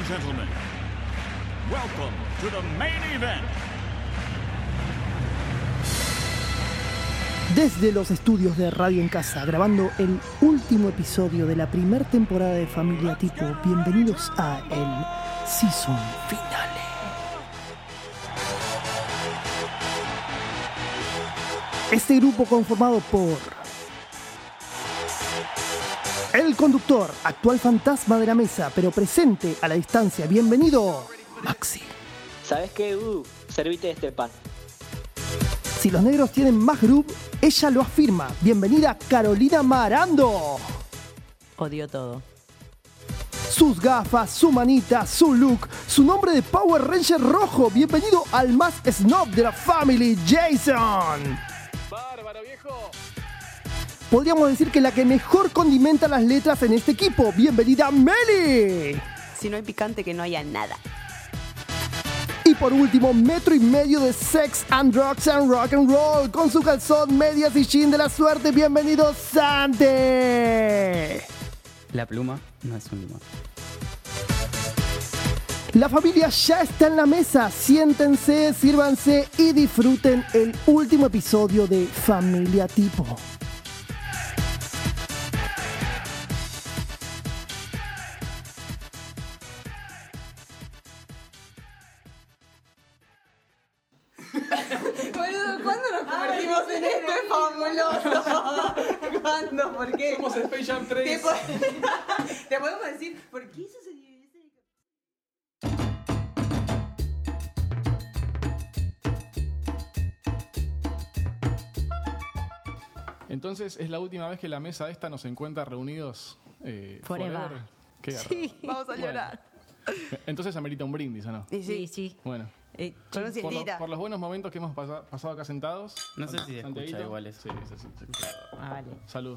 and gentlemen, welcome to the main event. Desde los estudios de Radio en Casa, grabando el último episodio de la primera temporada de Familia Tipo, bienvenidos a el Season Finale. Este grupo conformado por el conductor, actual fantasma de la mesa, pero presente a la distancia. Bienvenido, Maxi. ¿Sabes qué? Uh, servite este pan. Si los negros tienen más groove, ella lo afirma. Bienvenida Carolina Marando. Odio todo. Sus gafas, su manita, su look, su nombre de Power Ranger rojo. Bienvenido al más snob de la family, Jason. Bárbaro, viejo. Podríamos decir que la que mejor condimenta las letras en este equipo. Bienvenida Meli. Si no hay picante, que no haya nada. Y por último, metro y medio de sex and drugs and rock and roll. Con su calzón, medias y jean de la suerte. Bienvenido Sante. La pluma no es un limón. La familia ya está en la mesa. Siéntense, sírvanse y disfruten el último episodio de Familia Tipo. Entonces, es la última vez que la mesa esta nos encuentra reunidos. Eh, Forever. Qué garrón. Vamos a Bueno. llorar. Entonces amerita un brindis, ¿o no? Y Sí, sí. Bueno. Eh, Con un Por, los- cielita. por los buenos momentos que hemos pasa- pasado acá sentados. No sé si se escucha igual eso. Sí, sí, sí, se escucha. ah, vale. Salud.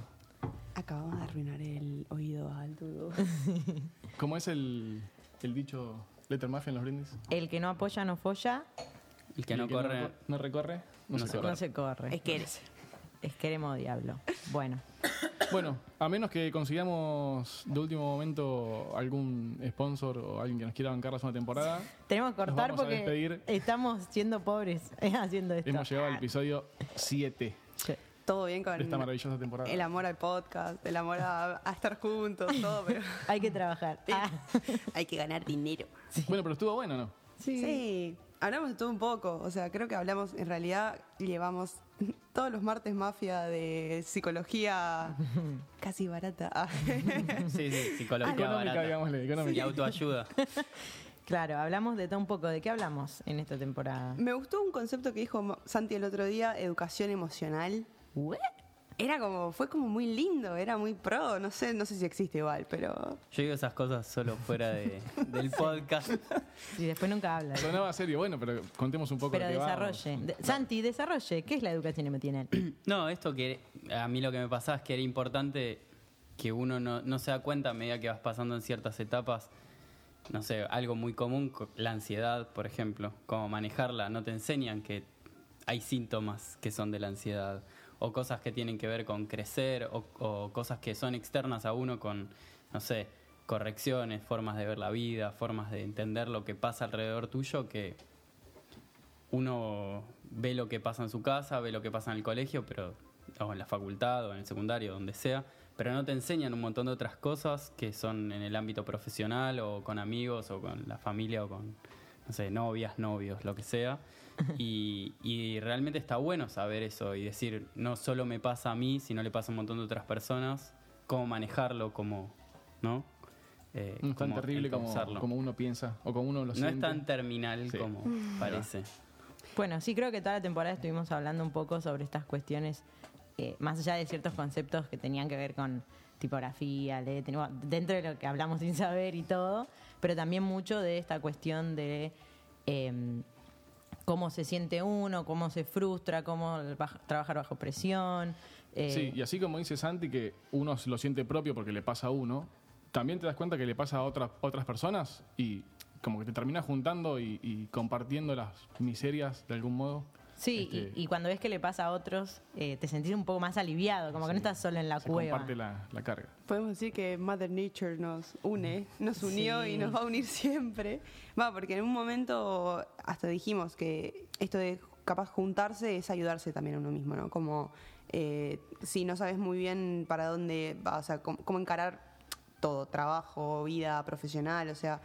Acabamos de arruinar el oído al dudo. ¿Cómo es el, el dicho Letter Mafia en los brindis? El que no apoya no folla, El que El no corre. No, no recorre, no, No se se corre. no se corre. Es que eres. Es queremos diablo. Bueno, Bueno, a menos que consigamos de último momento algún sponsor o alguien que nos quiera bancar la segunda temporada, tenemos que cortar vamos a porque despedir. estamos siendo pobres haciendo esto. hemos llegado al episodio 7 Sí. Todo bien con de esta maravillosa temporada. el amor al podcast, el amor a, a estar juntos, todo, pero Hay que trabajar. Ah, hay que ganar dinero. Bueno, pero estuvo bueno, ¿no? Sí. Hablamos de todo un poco. O sea, creo que hablamos, en realidad, llevamos todos los martes mafia de psicología casi barata. Sí, sí, psicología Económica, barata. económica. Y autoayuda. claro, hablamos de todo un poco. ¿De qué hablamos en esta temporada? Me gustó un concepto que dijo Santi el otro día, educación emocional. Era como, fue como muy lindo, era muy pro, no sé, no sé si existe igual, pero Yo digo esas cosas solo fuera de, del podcast. Y después nunca habla. Sonaba serio, bueno, pero contemos un poco Pero de qué desarrolle. De- Santi, desarrolle. ¿Qué es la educación emocional? No, esto que a mí lo que me pasaba es que era importante que uno no, no se da cuenta a medida que vas pasando en ciertas etapas. No sé, algo muy común, co- la ansiedad, por ejemplo, cómo manejarla. No te enseñan que hay síntomas que son de la ansiedad, o cosas que tienen que ver con crecer, o, cosas que son externas a uno con, no sé, correcciones, formas de ver la vida, formas de entender lo que pasa alrededor tuyo, que uno ve lo que pasa en su casa, ve lo que pasa en el colegio, pero o en la facultad o en el secundario, donde sea, pero no te enseñan un montón de otras cosas que son en el ámbito profesional o con amigos o con la familia o con, no sé, novias, novios, lo que sea. Y, y realmente está bueno saber eso y decir, no solo me pasa a mí, sino le pasa a un montón de otras personas, cómo manejarlo, cómo, ¿no? Eh, No es tan terrible como, como uno piensa o como uno lo No siente. es tan terminal Sí. como parece. Bueno, sí creo que toda la temporada estuvimos hablando un poco sobre estas cuestiones, eh, más allá de ciertos conceptos que tenían que ver con tipografía, letra, bueno, dentro de lo que hablamos sin saber y todo, pero también mucho de esta cuestión de eh, cómo se siente uno, cómo se frustra, cómo baj- trabajar bajo presión. eh, Sí, y así como dice Santi que uno lo siente propio porque le pasa a uno, también te das cuenta que le pasa a otras, otras personas y como que te terminas juntando y compartiendo las miserias de algún modo. Sí, Este, y, y cuando ves que le pasa a otros, eh, te sentís un poco más aliviado, como que no estás solo en la se cueva. comparte la, la carga. Podemos decir que Mother Nature nos une, nos unió Sí. y nos va a unir siempre. Va, porque en un momento hasta dijimos que esto de capaz juntarse es ayudarse también a uno mismo, ¿no? Como eh, si no sabes muy bien para dónde va, o sea, cómo, cómo encarar todo, trabajo, vida profesional, o sea,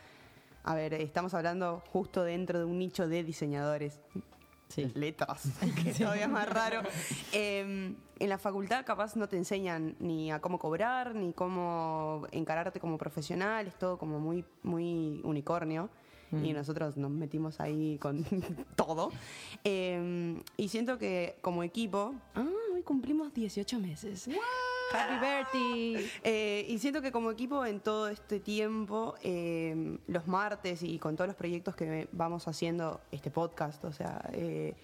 a ver, estamos hablando justo dentro de un nicho de diseñadores. Sí. letras, que todavía es más raro. Eh, en la facultad capaz no te enseñan ni a cómo cobrar, ni cómo encararte como profesional, es todo como muy, muy unicornio. Y nosotros nos metimos ahí con todo. Eh, y siento que como equipo... Ah, hoy cumplimos 18 meses. Happy birthday. Eh, y siento que como equipo en todo este tiempo, eh, los martes y con todos los proyectos que vamos haciendo, este podcast, o sea, eh,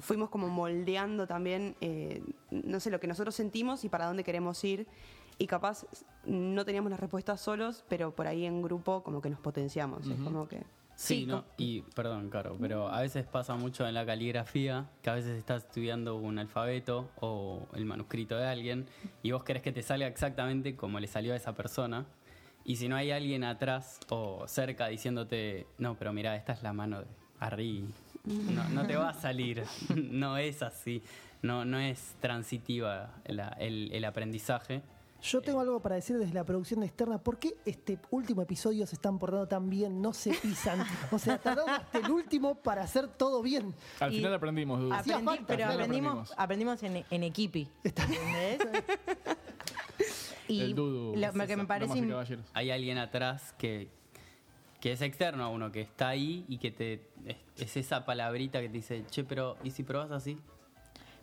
fuimos como moldeando también, eh, no sé, lo que nosotros sentimos y para dónde queremos ir. Y capaz no teníamos las respuestas solos, pero por ahí en grupo como que nos potenciamos. Es como que... Sí, Sí, ¿no? Y, perdón, Caro, pero a veces pasa mucho en la caligrafía que a veces estás estudiando un alfabeto o el manuscrito de alguien y vos querés que te salga exactamente como le salió a esa persona. Y si no hay alguien atrás o cerca diciéndote, no, pero mira, esta es la mano de Arri, no, no te va a salir, no es así, no, no es transitiva la- el, el aprendizaje. Yo tengo algo para decir desde la producción externa. ¿Por qué este último episodio se están portando tan bien? No se pisan. O sea, tardaron hasta el último para hacer todo bien. Al Y final aprendimos. Hacía Aprendí- falta, pero final aprendimos, aprendimos en, en equipi. ¿Entendés? y El Dudu. lo, lo que me parece hay alguien atrás que, que es externo a uno, que está ahí y que te es, es esa palabrita que te dice, che, pero ¿y si probas así?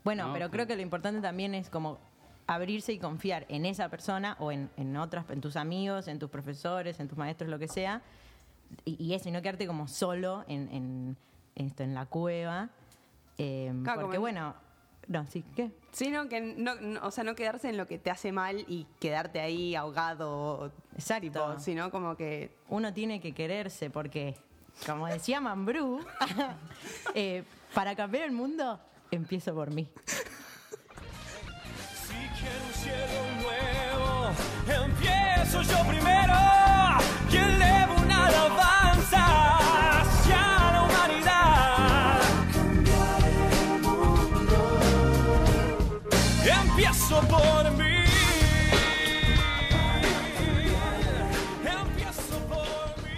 Bueno, No, pero creo que lo importante también es como abrirse y confiar en esa persona o en, en otras, en tus amigos, en tus profesores, en tus maestros, lo que sea. Y, y eso, y no quedarte como solo en, en, en esto, en la cueva. Eh, Claro, porque bueno, no, sí, ¿qué? Sino que no, no- o sea, no quedarse en lo que te hace mal y quedarte ahí ahogado. Exacto. Tipo, sino como que Uno tiene que quererse porque, como decía Mambrú, eh, para cambiar el mundo, empiezo por mí. Empiezo yo primero. Y elevo una alabanza hacia la humanidad. Empiezo por mí. Empiezo por mí.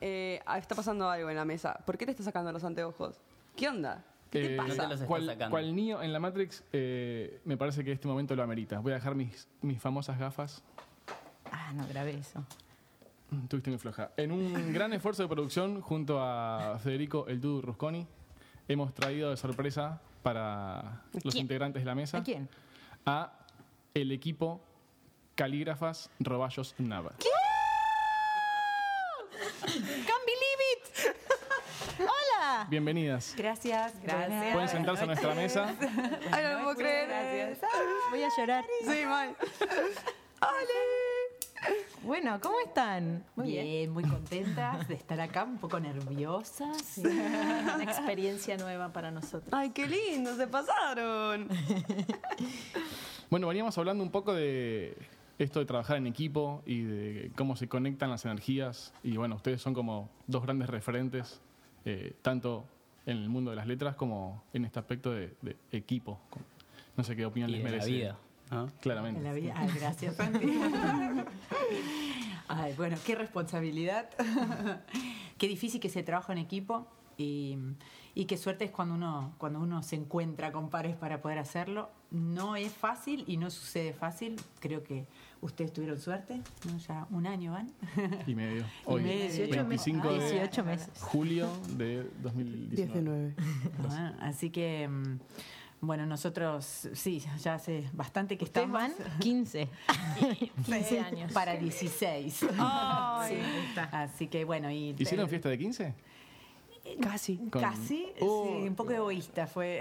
eh, ah, está pasando algo en la mesa. ¿Por qué te estás sacando los anteojos? ¿Qué onda? ¿Qué Eh, pasa? No cual, cual niño en la Matrix, eh, me parece que este momento lo amerita. Voy a dejar mis, mis famosas gafas. Ah, no grabé eso. Mm, Tuviste muy floja. En un gran esfuerzo de producción, junto a Federico El Dudu Rusconi, hemos traído de sorpresa para los quién? integrantes de la mesa ¿A quién? a el equipo Calígrafas Roballos Nava. It. Bienvenidas. Gracias, gracias. Pueden sentarse a nuestra mesa. Ay, no lo puedo creer. Gracias. Voy a llorar. Sí, mal. Bueno, ¿cómo están? Muy bien, muy contentas de estar acá, un poco nerviosas. Una experiencia nueva para nosotros. Ay, qué lindo, se pasaron. Bueno, veníamos hablando un poco de esto de trabajar en equipo y de cómo se conectan las energías. Y bueno, ustedes son como dos grandes referentes, eh, tanto en el mundo de las letras como en este aspecto de, de equipo. No sé qué opinión Y les de la merece. vida. ¿no? Claramente. En la vida. Ay, gracias, Santi. Ay, bueno, qué responsabilidad. qué difícil que se trabaja en equipo y, y qué suerte es cuando uno, cuando uno se encuentra con pares para poder hacerlo. No es fácil y no sucede fácil. Creo que ustedes tuvieron suerte. ¿no? Ya un año van. Y medio. Hoy, medio. 18 meses. 25 de 18 meses. julio de 2019. 19. Ah, así que, mm, bueno, nosotros sí, ya hace bastante que Ustedes estamos. van 15. 15 años. Para 16. Ay, Así que bueno, y ¿Hicieron fiesta de 15? casi. Con- Casi, Oh. sí, un poco egoísta fue.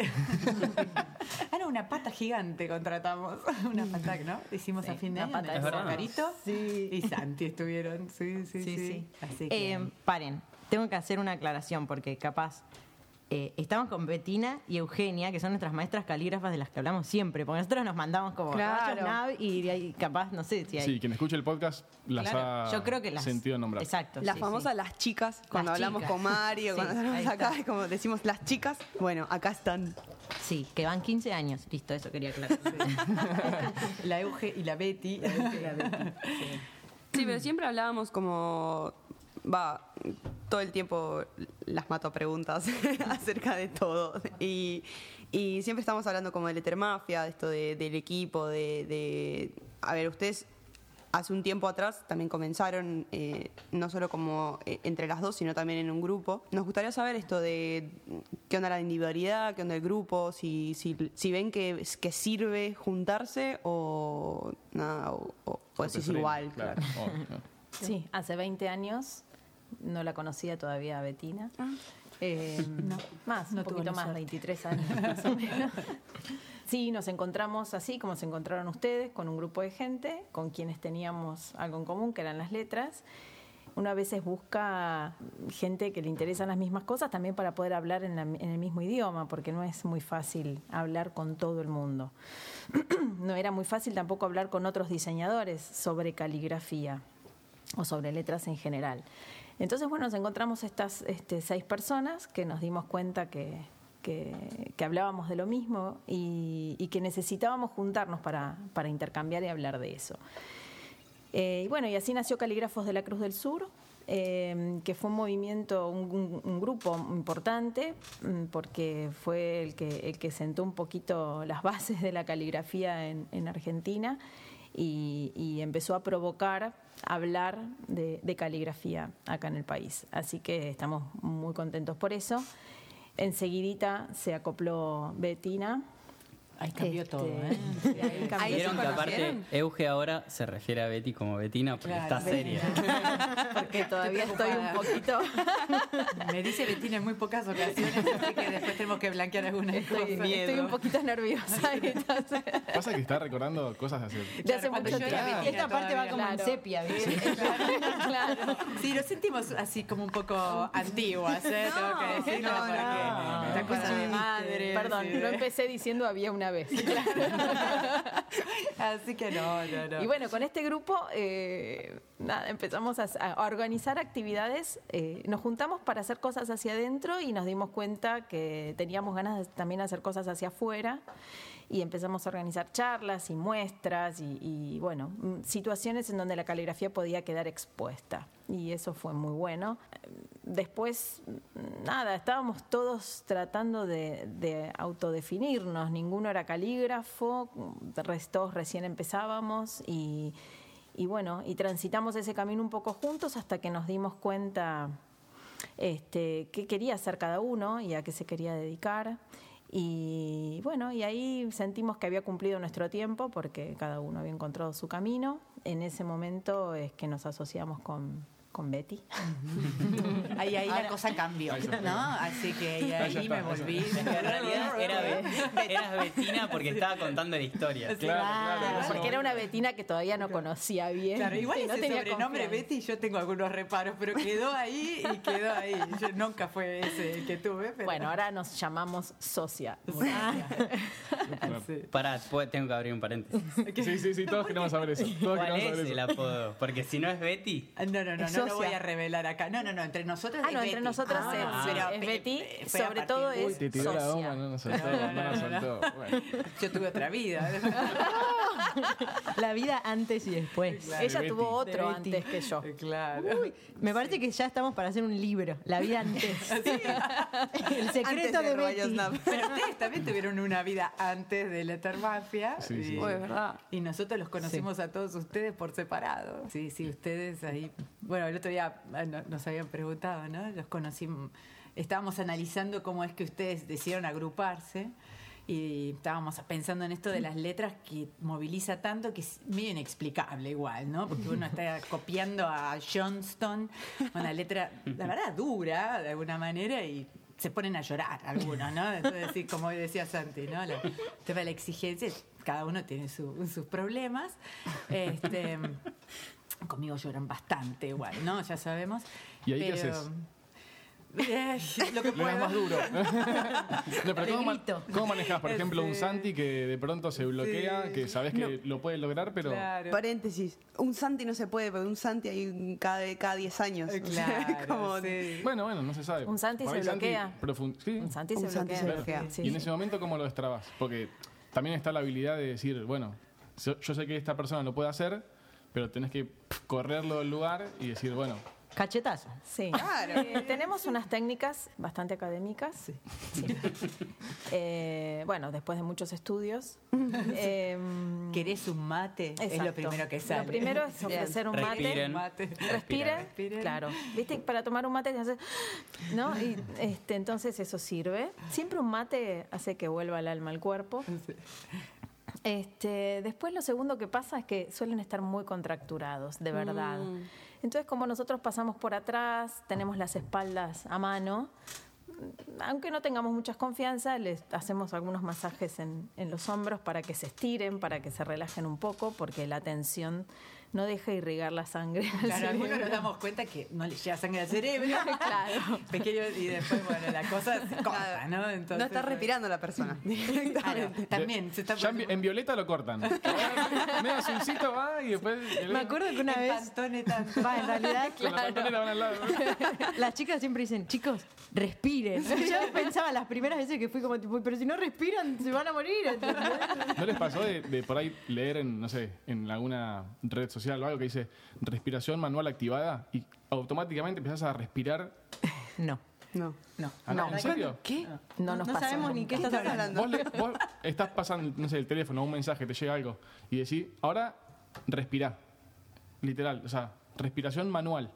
Una pata gigante contratamos. Una pata, ¿no? Hicimos a fin de una año. pata de. Carito Sí. y Santi estuvieron. Sí, sí, sí. Sí, sí. Así que... Eh, paren, tengo que hacer una aclaración porque capaz eh, estamos con Betina y Eugenia, que son nuestras maestras calígrafas de las que hablamos siempre, porque nosotros nos mandamos como Claro. nav y de ahí capaz, no sé si hay. Sí, quien escuche el podcast las Claro, ha yo creo que las. sentido nombrar. Exacto. Las sí, famosas sí. las chicas, cuando Las hablamos chicas. con Mario, Sí, cuando hablamos acá, como decimos las chicas, bueno, acá están. Sí, que van 15 años. Listo, eso quería aclarar. La Euge y la Betty. Sí, pero siempre hablábamos como, va, todo el tiempo las mato a preguntas acerca de todo. Y, y siempre estamos hablando como de la Etermafia, de esto de- del equipo, de, de- A ver, ustedes hace un tiempo atrás también comenzaron, eh, no solo como eh, entre las dos, sino también en un grupo. Nos gustaría saber esto de qué onda la individualidad, qué onda el grupo, si, si, si ven que, que sirve juntarse o nada, o, o, o si es igual, claro. Sí, hace 20 años no la conocía todavía a Betina. Eh, más, no un poquito más, suerte. 23 años más o menos. Sí, nos encontramos así como se encontraron ustedes, con un grupo de gente con quienes teníamos algo en común, que eran las letras. Una veces busca gente que le interesan las mismas cosas también para poder hablar en, la- en el mismo idioma, porque no es muy fácil hablar con todo el mundo. no era muy fácil tampoco hablar con otros diseñadores sobre caligrafía o sobre letras en general. Entonces, bueno, nos encontramos estas este, seis personas que nos dimos cuenta que, que- hablábamos de lo mismo y, que necesitábamos juntarnos para, para intercambiar y hablar de eso. Eh, y bueno, y así nació Calígrafos de la Cruz del Sur, eh, que fue un movimiento, un, grupo importante, mm, porque fue el que, el que sentó un poquito las bases de la caligrafía en, en Argentina y, empezó a provocar hablar de caligrafía acá en el país. Así que estamos muy contentos por eso. Enseguidita se acopló Betina. Ahí cambió Este, todo, ¿eh? sí, ahí cambió Vieron que aparte. Euge ahora se refiere a Betty como Betina porque Claro, está seria. porque todavía estoy un poquito Me dice Bettina en muy pocas ocasiones, así que después tenemos que blanquear algunas Estoy, cosas. estoy un poquito nerviosa. entonces, Pasa que está recordando cosas de hace. de hace cuando mucho tiempo. Betina Esta parte va como en claro. sepia, ¿viste? claro. Sí, nos sentimos así como un poco antiguas, ¿eh? Tengo que decirlo, no, no. esta cosa de madre. Perdón, sí. no empecé diciendo había una vez. Así que no, no, no. Y bueno, con este grupo, eh, nada, empezamos a, a organizar actividades. eh, nos juntamos para hacer cosas hacia adentro y nos dimos cuenta que teníamos ganas de también hacer cosas hacia afuera. Y empezamos a organizar charlas y muestras y, y, bueno, mm, situaciones en donde la caligrafía podía quedar expuesta. Y eso fue muy bueno. Después, nada, estábamos todos tratando de, de autodefinirnos. Ninguno era calígrafo, todos recién empezábamos y, y bueno, y transitamos ese camino un poco juntos hasta que nos dimos cuenta este, qué quería hacer cada uno y a qué se quería dedicar. Y bueno, y ahí sentimos que había cumplido nuestro tiempo porque cada uno había encontrado su camino. En ese momento es que nos asociamos con, con Betty. Ahí, ahí la cosa cambió, ¿no? Así que ahí, me volví. En realidad era, Be- eras Betina porque estaba contando la historia. Claro, porque no- era una Betina que todavía no conocía bien. Claro, igual y no ese tenía sobrenombre confianza. Betty yo tengo algunos reparos, pero quedó ahí y quedó ahí. Yo nunca fue ese el que tuve, pero... Bueno, ahora nos llamamos socia. Sí. Pará, tengo que abrir un paréntesis. Sí, sí, sí, todos queremos saber eso. Todos ¿Cuál queremos saber es eso. el apodo? Porque si no es Betty, Ah, No, no, no, Es no voy a revelar acá. No, no, no, entre nosotras Ah, no, entre Betty. nosotras Ah, es, pero es pe- Betty, sobre todo es Te tiró la socia. goma, no nos soltó. No, no, No nos no, no. soltó. Bueno. Yo tuve otra vida. La vida antes y después. Ella De tuvo Betty. otro De Betty. antes que yo. claro. Uy, me parece que ya estamos para hacer un libro. La vida antes. El secreto Antes de, Betty. Pero ustedes también tuvieron una vida antes de Letter Mafia. Sí, sí. y, es verdad. y nosotros los conocimos a todos ustedes por separado. Sí, sí, ustedes ahí. Bueno, el otro día ah, no- nos habían preguntado, ¿no? Los conocimos. Estábamos analizando cómo es que ustedes decidieron agruparse. Y estábamos pensando en esto de las letras que moviliza tanto que es medio inexplicable igual, ¿no? Porque uno está copiando a Johnston, una letra, la verdad, dura de alguna manera y se ponen a llorar algunos, ¿no? Entonces, sí, como decía Santi, ¿no? La, el tema de la exigencia, cada uno tiene su- sus problemas. Este, conmigo lloran bastante igual, ¿no? Ya sabemos. ¿Y ahí qué Pero, haces? eh, lo que Le das pueda. más duro. No, pero Le ¿cómo, ma- grito. cómo manejas, por ejemplo, un. Santi que de pronto se bloquea, Sí. que sabes que lo puede lograr, pero Claro. Paréntesis, un Santi no se puede, porque un Santi hay un cada, cada 10 años. Claro, como- sí. bueno, bueno, no se sabe. Un Santi se bloquea. sí, Un Santi Un se Santi bloquea. se bloquea. Sí, y en ese momento, ¿cómo lo destrabas? Porque también está la habilidad de decir, bueno, yo, yo sé que esta persona lo puede hacer, pero tenés que correrlo del lugar y decir, bueno, Cachetazo. Sí. Claro. Eh, tenemos unas técnicas bastante académicas. Sí. Eh, bueno, después de muchos estudios. em, ¿Querés un mate? Es lo primero que sale. Lo primero es ofrecer un Respiren. mate. Respiren, Respiren. claro. Viste, para tomar un mate ¿no? Y este, entonces eso sirve. Siempre un mate hace que vuelva el alma al cuerpo. Este, después lo segundo que pasa es que suelen estar muy contracturados, de verdad. Entonces, como nosotros pasamos por atrás, tenemos las espaldas a mano, aunque no tengamos mucha confianza, les hacemos algunos masajes en, en los hombros para que se estiren, para que se relajen un poco, porque la tensión no deja irrigar la sangre. al Claro, algunos nos damos cuenta que no le llega sangre al cerebro. Claro. Pequeño, y después, bueno, la cosa se corta, ¿no? Entonces, no está respirando la persona. Claro, también se está ya en, poniendo- en Violeta lo cortan. Me das un cito, va, y después... Me acuerdo que una el vez. pantone tanto. Va, en realidad, Con la pantalera van al lado. las chicas siempre dicen, chicos, respiren. Yo pensaba las primeras veces que fui como tipo, pero si no respiran, se van a morir. ¿entendés? ¿No les pasó de, de por ahí leer en, no sé, en alguna red social o algo que dice respiración manual activada y automáticamente empezás a respirar? No. No. No. Ah, no, ¿En serio? ¿Qué? No nos no pasa sabemos ni qué estás hablando. Vos, le- vos estás pasando, no sé, el teléfono, un mensaje, te llega algo y decís, ahora respirá. Literal, o sea, respiración manual.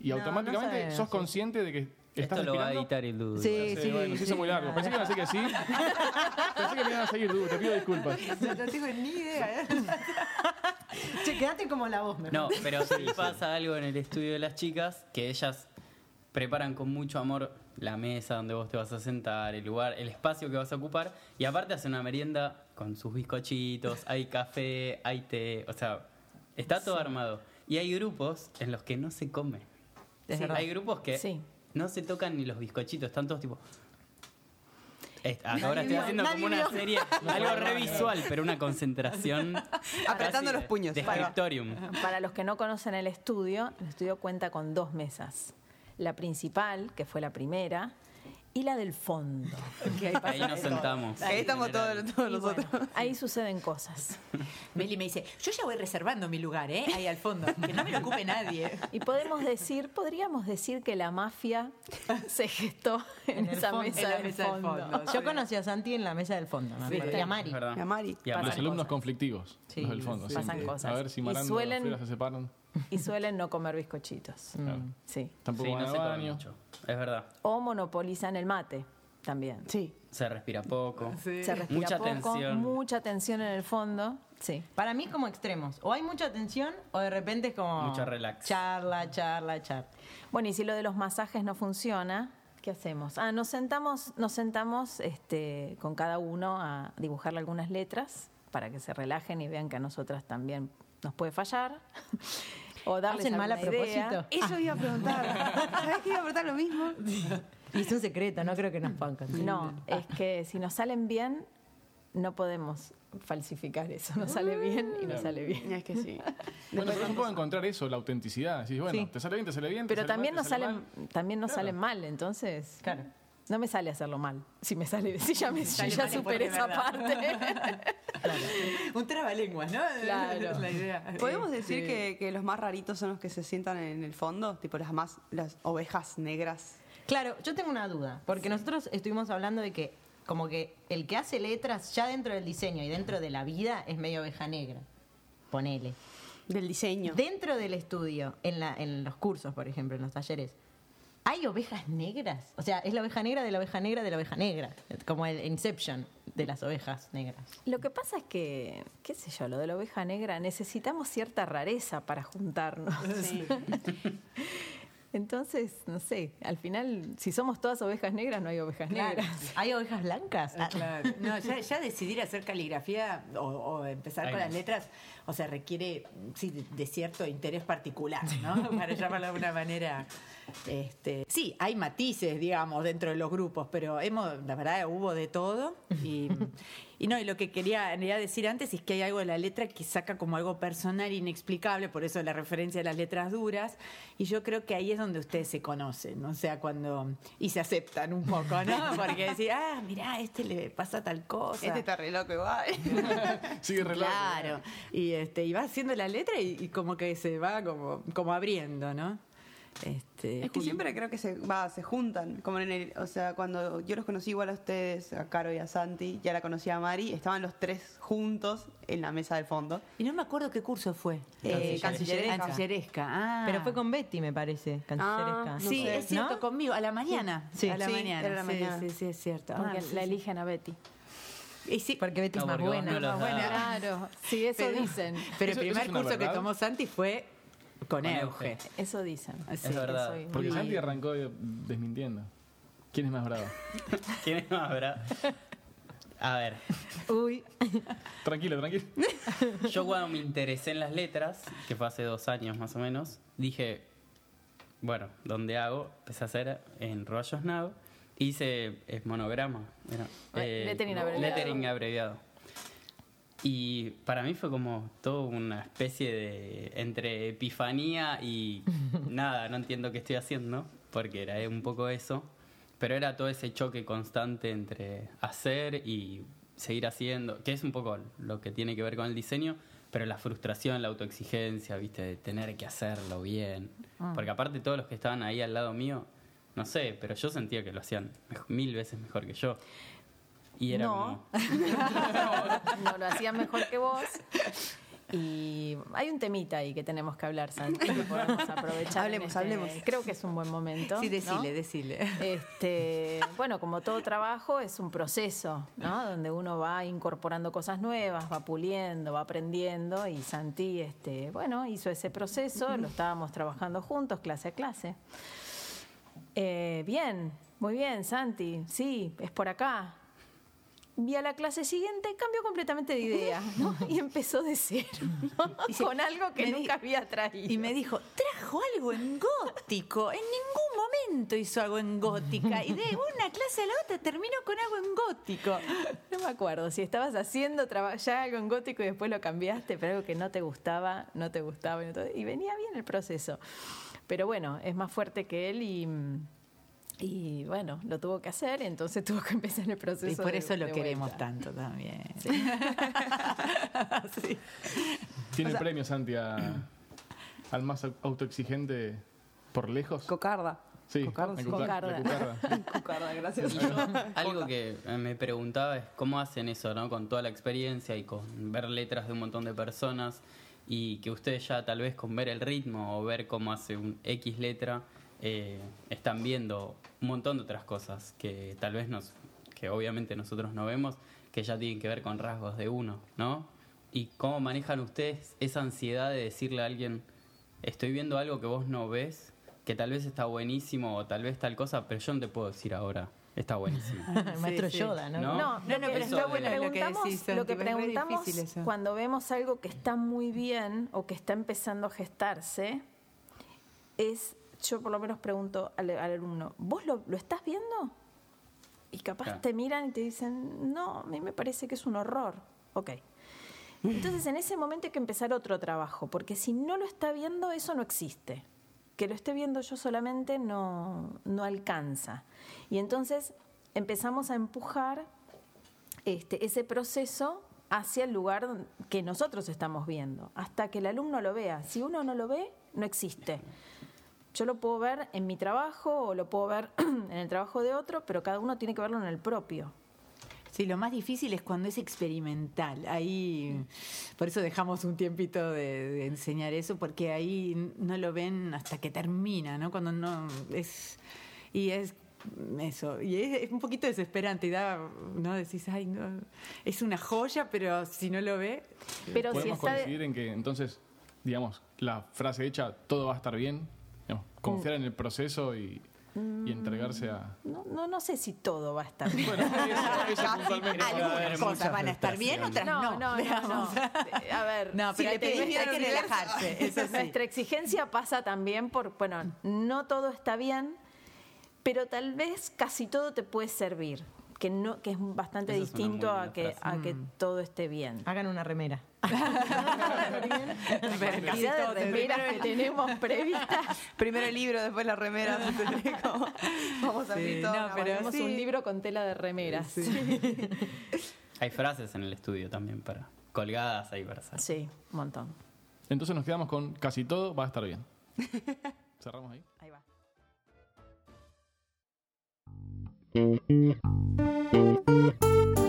Y No, automáticamente no sos consciente de que Esto lo va a editar el Dudu. Sí, Sí, sí. bueno, sí. muy largo. Pensé que iban a decir que sí. Pensé que me iban a seguir, Dudu, te pido disculpas. No tengo ni idea. ¿eh? Che, quedate como la voz, mejor. No, pero sí pasa algo en el estudio de las chicas que ellas preparan con mucho amor la mesa donde vos te vas a sentar, el lugar, el espacio que vas a ocupar y aparte hacen una merienda con sus bizcochitos, hay café, hay té, o sea, está todo armado. Y hay grupos en los que no se come. Verdad. Hay grupos que Sí. No se tocan ni los bizcochitos, están todos tipo... Ahora estoy vio, haciendo como una vio. serie, algo re visual, pero una concentración. Apretando los de- puños. De scriptorium. Para los que no conocen el estudio, el estudio cuenta con dos mesas. La principal, que fue la primera, y la del fondo. que ahí, nos todo. sentamos. Ahí estamos todos, todos Y bueno, nosotros. ahí suceden cosas. Meli me dice, yo ya voy reservando mi lugar, ¿eh? Ahí al fondo. Que no me lo ocupe nadie. Y podemos decir, podríamos decir que la mafia se gestó en, esa fondo. mesa, En la del mesa del fondo. fondo. Yo conocí a Santi en la mesa del fondo, Sí. Y a Mari. Y a Mari. Y a Pasan Los alumnos cosas. conflictivos, Sí, los del fondo. pasan cosas. A ver si Y Marando suelen- afuera se separan. Y suelen no comer bizcochitos. Claro. Sí. Tampoco Sí, van no al baño. mucho. Es verdad. O monopolizan el mate también. Sí. Se respira poco. Sí. Se respira Mucha poco, tensión. mucha tensión en el fondo. Sí. Para mí como extremos. O hay mucha tensión o de repente es como... Mucha relax. Charla, charla, charla. Bueno, y si lo de los masajes no funciona, ¿qué hacemos? Ah, nos sentamos, nos sentamos este, con cada uno a dibujarle algunas letras para que se relajen y vean que a nosotras también nos puede fallar. O darles ¿Hacen mal a propósito? Eso iba a preguntar. ¿Sabés que iba a preguntar lo mismo? Y es un secreto, no creo que nos puedan contar. No, es que si nos salen bien, no podemos falsificar eso. Nos sale bien y nos sale bien. Es que sí. Bueno, pero es un poco encontrar eso, la autenticidad. Decís, bueno, Sí. te sale bien, te sale bien. te Pero sale mal, también te nos sale salen, mal. también nos Claro. salen mal, entonces Claro. No me sale hacerlo mal. Si me sale, si ya me si Sale ya superé esa verdad. parte. Un trabalenguas, ¿no? Claro. Es la idea. ¿Podemos decir sí. que, que los más raritos son los que se sientan en el fondo? Tipo las más, las ovejas negras. Claro, yo tengo una duda, porque nosotros estuvimos hablando de que como que el que hace letras ya dentro del diseño y dentro de la vida es medio oveja negra. Ponele. Del diseño. Dentro del estudio, en, la, en los cursos, por ejemplo, en los talleres, ¿hay ovejas negras? O sea, es la oveja negra de la oveja negra de la oveja negra, como el Inception de las ovejas negras. Lo que pasa es que, qué sé yo, lo de la oveja negra, necesitamos cierta rareza para juntarnos. Entonces, no sé, al final, si somos todas ovejas negras, no hay ovejas Claro. negras. ¿Hay ovejas blancas? Ah, claro. No, ya, ya decidir hacer caligrafía o, o empezar Ahí con las letras, o sea, requiere sí, de, de cierto interés particular, ¿no? Para llamarlo de alguna manera. Este, sí, hay matices, digamos, dentro de los grupos, pero hemos, la verdad, hubo de todo. Y, y no, y lo que quería, en realidad decir antes es que hay algo de la letra que saca como algo personal inexplicable, por eso la referencia a las letras duras. Y yo creo que ahí es donde ustedes se conocen, ¿no? o sea, cuando. y se aceptan un poco, ¿no? Porque decir, ah, mirá, a este le pasa tal cosa. Este está re loco igual. Sigue re loco. Claro. Y este, y va haciendo la letra y, y como que se va como, como abriendo, ¿no? Este, Es que Juli. siempre creo que se, va, se juntan. Como en el, o sea, cuando yo los conocí igual a ustedes, a Caro y a Santi, ya la conocí a Mari, estaban los tres juntos en la mesa del fondo. Y no me acuerdo qué curso fue. Eh, Cancilleresca. Cancilleresca. Ah. Pero fue con Betty, me parece, cancilleresca. Ah, Sí, sé. es cierto, ¿No? conmigo, a la mañana. Sí. a la Sí, mañana. la Sí, mañana. Sí, sí, es cierto. Porque Ah, sí, la sí. eligen a Betty. Y sí, Porque Betty es más porque buena. no más buena. Claro, sí, eso pero, dicen. Pero ¿Eso- el primer curso que tomó Santi fue con Euge. Euge. Eso dicen. Sí, Es verdad. soy Porque muy- Santi arrancó desmintiendo. ¿Quién es más bravo? ¿Quién es más bravo? A ver, Uy, Tranquilo, tranquilo. yo cuando me interesé en las letras, que fue hace dos años más o menos, dije, bueno, ¿dónde hago? Empecé a hacer en Rayos Now, hice es monograma, era, Eh, lettering abreviado. lettering abreviado. Y para mí fue como todo una especie de entre epifanía y nada, no entiendo qué estoy haciendo, porque era un poco eso, pero era todo ese choque constante entre hacer y seguir haciendo, que es un poco lo que tiene que ver con el diseño, pero la frustración, la autoexigencia, viste, de tener que hacerlo bien, porque aparte todos los que estaban ahí al lado mío, no sé, pero yo sentía que lo hacían mil veces mejor que yo. Y era No. como, no lo hacían mejor que vos. Y hay un temita ahí que tenemos que hablar, Santi, que podemos aprovechar. Hablemos, este- hablemos. Creo que es un buen momento. Sí, ¿no? decile, decile. Este, bueno, como todo trabajo es un proceso, ¿no? Donde uno va incorporando cosas nuevas, va puliendo, va aprendiendo y Santi, este, bueno, hizo ese proceso, lo estábamos trabajando juntos, clase a clase. Eh, bien, muy bien, Santi, sí, es por acá. Y a la clase siguiente cambió completamente de idea, ¿no? Y empezó de cero, ¿no? con algo que nunca había traído. Y me dijo, trajo algo en gótico. En ningún momento hizo algo en gótica. Y de una clase a la otra terminó con algo en gótico. No me acuerdo si estabas haciendo ya algo en gótico y después lo cambiaste, pero algo que no te gustaba, no te gustaba. Y, no te- y venía bien el proceso. Pero bueno, es más fuerte que él y, y bueno, lo tuvo que hacer, entonces tuvo que empezar el proceso. Y por de- eso lo de queremos vuelta. tanto también. Sí. Tiene premio Santi a- al más au- autoexigente por lejos. Cocarda. Sí, Cocarda, Cocarda. gracias. Yo, algo que me preguntaba es cómo hacen eso, ¿no? Con toda la experiencia y con ver letras de un montón de personas y que ustedes ya tal vez con ver el ritmo o ver cómo hace un X letra eh, están viendo un montón de otras cosas que tal vez nos, que obviamente nosotros no vemos, que ya tienen que ver con rasgos de uno, ¿no? Y cómo manejan ustedes esa ansiedad de decirle a alguien, estoy viendo algo que vos no ves, que tal vez está buenísimo o tal vez tal cosa, pero yo no te puedo decir ahora, está buenísimo. el maestro sí. Yoda, ¿no? ¿No? No, No, no, lo que- pero está bueno lo que preguntamos, decís, lo que preguntamos cuando vemos algo que está muy bien o que está empezando a gestarse es, yo por lo menos pregunto al, al alumno, ¿vos lo, lo estás viendo? Y capaz Claro. te miran y te dicen, no, a mí me parece que es un horror. Ok. Entonces en ese momento hay que empezar otro trabajo, porque si no lo está viendo, eso no existe. Que lo esté viendo yo solamente no, no alcanza. Y entonces empezamos a empujar este, ese proceso hacia el lugar que nosotros estamos viendo, hasta que el alumno lo vea. Si uno no lo ve, no existe. Yo lo puedo ver en mi trabajo o lo puedo ver en el trabajo de otro, pero cada uno tiene que verlo en el propio. Sí, lo más difícil es cuando es experimental. Ahí, por eso dejamos un tiempito de, de enseñar eso, porque ahí no lo ven hasta que termina, ¿no? Cuando no es y es eso y es, es un poquito desesperante y da, no decís, ay, no, es una joya, pero si no lo ve, Pero si Podemos de- coincidir en que entonces, digamos, la frase hecha, todo va a estar bien, digamos, confiar en el proceso y, y entregarse a... No, no, no sé si todo va a estar bien. Bueno, eso, eso puntualmente. Algunas cosas van a estar bien, otras no. No, no, no, digamos. no. A ver, No, si pero le hay que, pedís hay que relajarse. Eso sí. Nuestra exigencia pasa también por, bueno, no todo está bien, pero tal vez casi todo te puede servir, que no que es bastante distinto a que frase. a que todo esté bien. Hagan una remera. Cantidad de remeras que tenemos previstas. Primero el libro, después la remera. Vamos a Sí, todo. no, pero Tenemos sí. un libro con tela de remeras. Hay frases en el estudio también para colgadas ahí para hacer. Sí, un montón. Entonces nos quedamos con casi todo va a estar bien. Cerramos ahí. Ahí va. Letter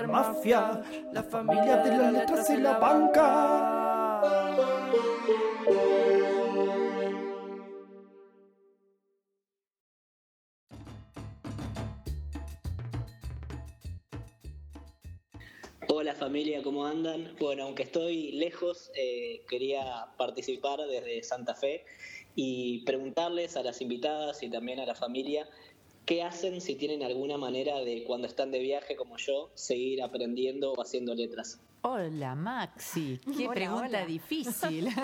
Mafia, la familia de las letras en la banca. Hola familia, ¿cómo andan? Bueno, aunque estoy lejos, eh, quería participar desde Santa Fe y preguntarles a las invitadas y también a la familia qué hacen si tienen alguna manera de cuando están de viaje como yo seguir aprendiendo o haciendo letras. Hola, Maxi. Qué Hola, pregunta hola. difícil.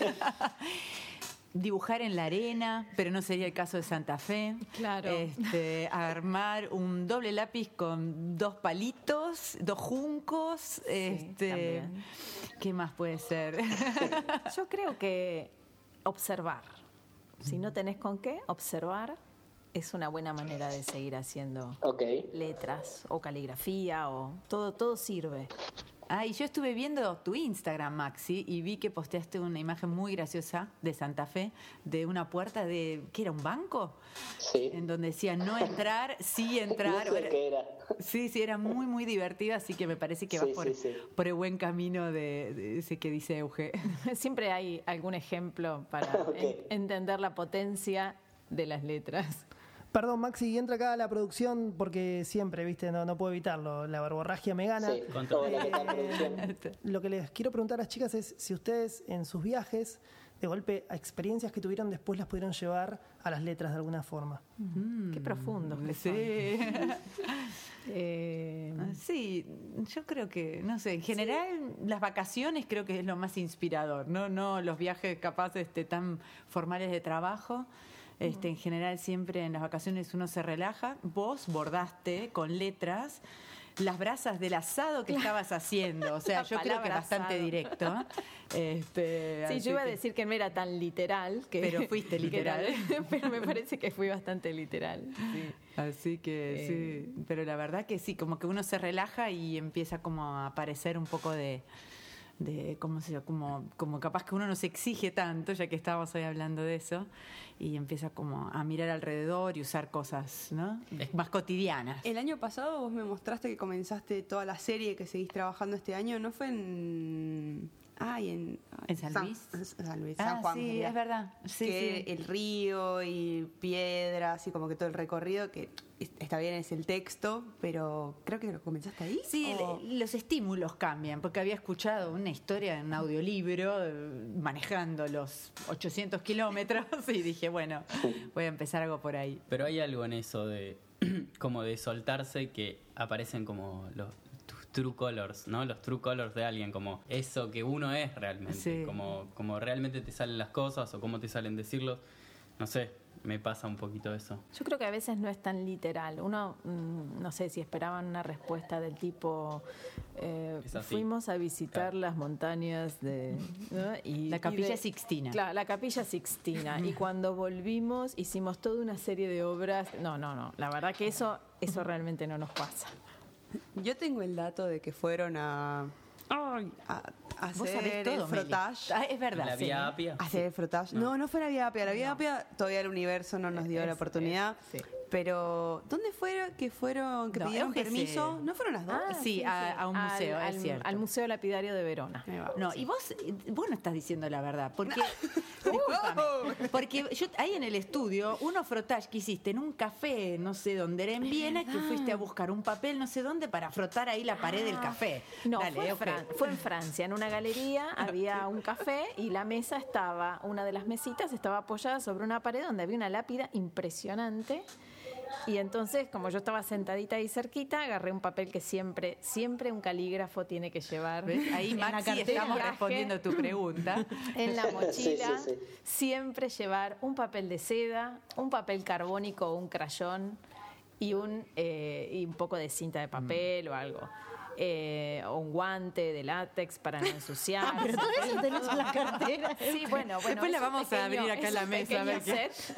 Dibujar en la arena, pero no sería el caso de Santa Fe. Claro. Este, armar un doble lápiz con dos palitos, dos juncos. este, también. ¿Qué más puede ser? Yo creo que observar. Si no tenés con qué, observar es una buena manera de seguir haciendo letras o caligrafía o todo, todo sirve. Ah, y yo estuve viendo tu Instagram, Maxi, y vi que posteaste una imagen muy graciosa de Santa Fe, de una puerta de, ¿qué era? ¿Un banco? Sí. En donde decía no entrar, sí entrar. No sé qué era. Sí, sí, era muy, muy divertida, así que me parece que Sí, vas por, sí, sí. por el buen camino de, de ese que dice Euge. Siempre hay algún ejemplo para en- entender la potencia de las letras. Perdón, Maxi, entra acá a la producción porque siempre, viste, no, no puedo evitarlo. La verborragia me gana. Sí, Con todo lo que está en producción. Lo que les quiero preguntar a las chicas es si ustedes en sus viajes, de golpe, a experiencias que tuvieron, después las pudieron llevar a las letras de alguna forma. Qué profundo. que. Sí. Eh, Ah, Sí, yo creo que, no sé, en general las vacaciones creo que es lo más inspirador, no, no los viajes capaz este, tan formales de trabajo. Este, en general siempre en las vacaciones uno se relaja. Vos bordaste con letras las brasas del asado que estabas haciendo. O sea, La yo creo que palabra bastante asado. directo. Este, sí, yo iba a decir que no era tan literal. Que, Pero fuiste literal. pero me parece que fui bastante literal. sí. Así que Eh. sí, pero la verdad que sí, como que uno se relaja y empieza como a aparecer un poco de, de cómo se como, como capaz que uno no se exige tanto, ya que estábamos hoy hablando de eso, y empieza como a mirar alrededor y usar cosas, ¿no? Más cotidianas. El año pasado vos me mostraste que comenzaste toda la serie que seguís trabajando este año. ¿No fue en. Ay, en. ¿En San Luis? en San Luis, Ah, San Juan. sí, es verdad. Sí, que sí. el río y piedras y como que todo el recorrido, que es- está bien, es el texto, pero creo que lo comenzaste ahí. Sí, ¿o? le- los estímulos cambian, porque había escuchado una historia en un audiolibro eh, manejando los 800 kilómetros y dije, bueno, voy a empezar algo por ahí. Pero hay algo en eso de como de soltarse que aparecen como los true colors, ¿no? Los true colors de alguien, como eso que uno es realmente, Sí. como, como realmente te salen las cosas o cómo te salen decirlo. No sé, me pasa un poquito eso. Yo creo que a veces no es tan literal. Uno, mm, no sé si esperaban una respuesta del tipo, eh, fuimos a visitar las montañas de... ¿no? Y, La y Capilla de- Sixtina. Claro, la capilla Sixtina. y cuando volvimos hicimos toda una serie de obras. No, no, no. La verdad que eso, eso realmente no nos pasa. Yo tengo el dato de que fueron a. ay, a, a Vos hacer sabés todo, el frotage. Ah, es verdad. la sí. vía Apia. Hacer el frotage. No, no fue la Vía Apia. La Vía Apia todavía el universo no nos dio la oportunidad. es- sí. Pero, ¿dónde fueron que fueron, que No, pidieron permiso? ¿No fueron las dos? Ah, Sí, a- a un Al- museo, es al, cierto. al Museo Lapidario de Verona. No, y vos, eh, vos no estás diciendo la verdad, porque, discúlpame, porque yo ahí en el estudio, unos frotage que hiciste en un café, no sé dónde era en Viena, que fuiste a buscar un papel, no sé dónde, para frotar ahí la pared del café. No, Dale, fue. Fran- fue en Francia, en una galería había un café y la mesa estaba, una de las mesitas estaba apoyada sobre una pared donde había una lápida impresionante. Y entonces, como yo estaba sentadita ahí cerquita, agarré un papel que siempre, siempre un calígrafo tiene que llevar. ¿Ves? Ahí, Maxi, estamos viaje, respondiendo tu pregunta. En la mochila, Sí, sí, sí. siempre llevar un papel de seda, un papel carbónico o un crayón y un, eh, y un poco de cinta de papel o algo. Eh, un guante de látex para no ensuciar. Pero todo eso tenés en la cartera. Sí, bueno, bueno. Después la vamos a abrir acá en la mesa, a ver pequeño qué- set.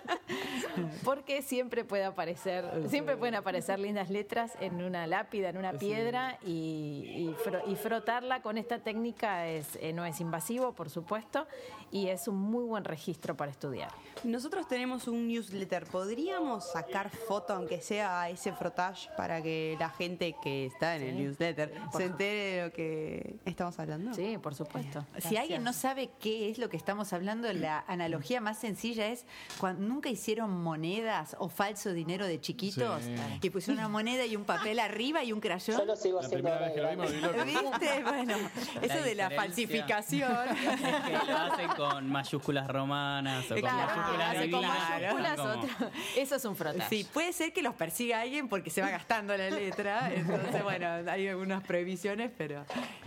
Porque siempre puede aparecer, siempre pueden aparecer lindas letras en una lápida, en una piedra y, y fro- y frotarla con esta técnica es, eh, no es invasivo, por supuesto, y es un muy buen registro para estudiar. Nosotros tenemos un newsletter. ¿Podríamos sacar foto, aunque sea a ese frotage, para que la gente que está en el newsletter se entere de lo que estamos hablando? Sí, por supuesto. Si alguien no sabe qué es lo que estamos hablando, la analogía más sencilla es cuando nunca hicieron monedas o falso dinero de chiquitos Sí. y pusieron una moneda y un papel arriba y un crayón. Yo lo sigo La haciendo primera ahora vez que lo. ¿Viste? Bueno, eso de la falsificación. Es que lo hacen con mayúsculas romanas o con Claro, mayúsculas con mayúsculas, como- otro- Eso es un frotage. Sí, puede ser que los persiga alguien porque se va gastando la letra. Entonces, bueno, hay algunas prohibiciones, pero.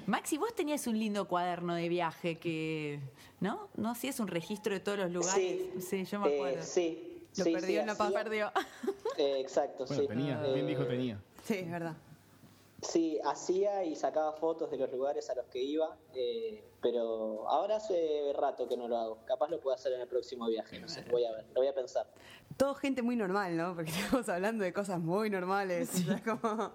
Maxi, vos tenías un lindo cuaderno de viaje que. ¿No? ¿No? Sí, es un registro de todos los lugares. Sí, yo me Eh, acuerdo. sí. Lo sí, perdió sí, la hacía- Perdió. Eh, exacto, Bueno, sí. tenía, Eh, bien dijo tenía. Sí, es verdad. Sí, hacía y sacaba fotos de los lugares a los que iba, eh, pero ahora hace rato que no lo hago. Capaz lo puedo hacer en el próximo viaje, no sé, voy a ver, lo voy a pensar. Todo gente muy normal, ¿no? Porque estamos hablando de cosas muy normales. O sea, como...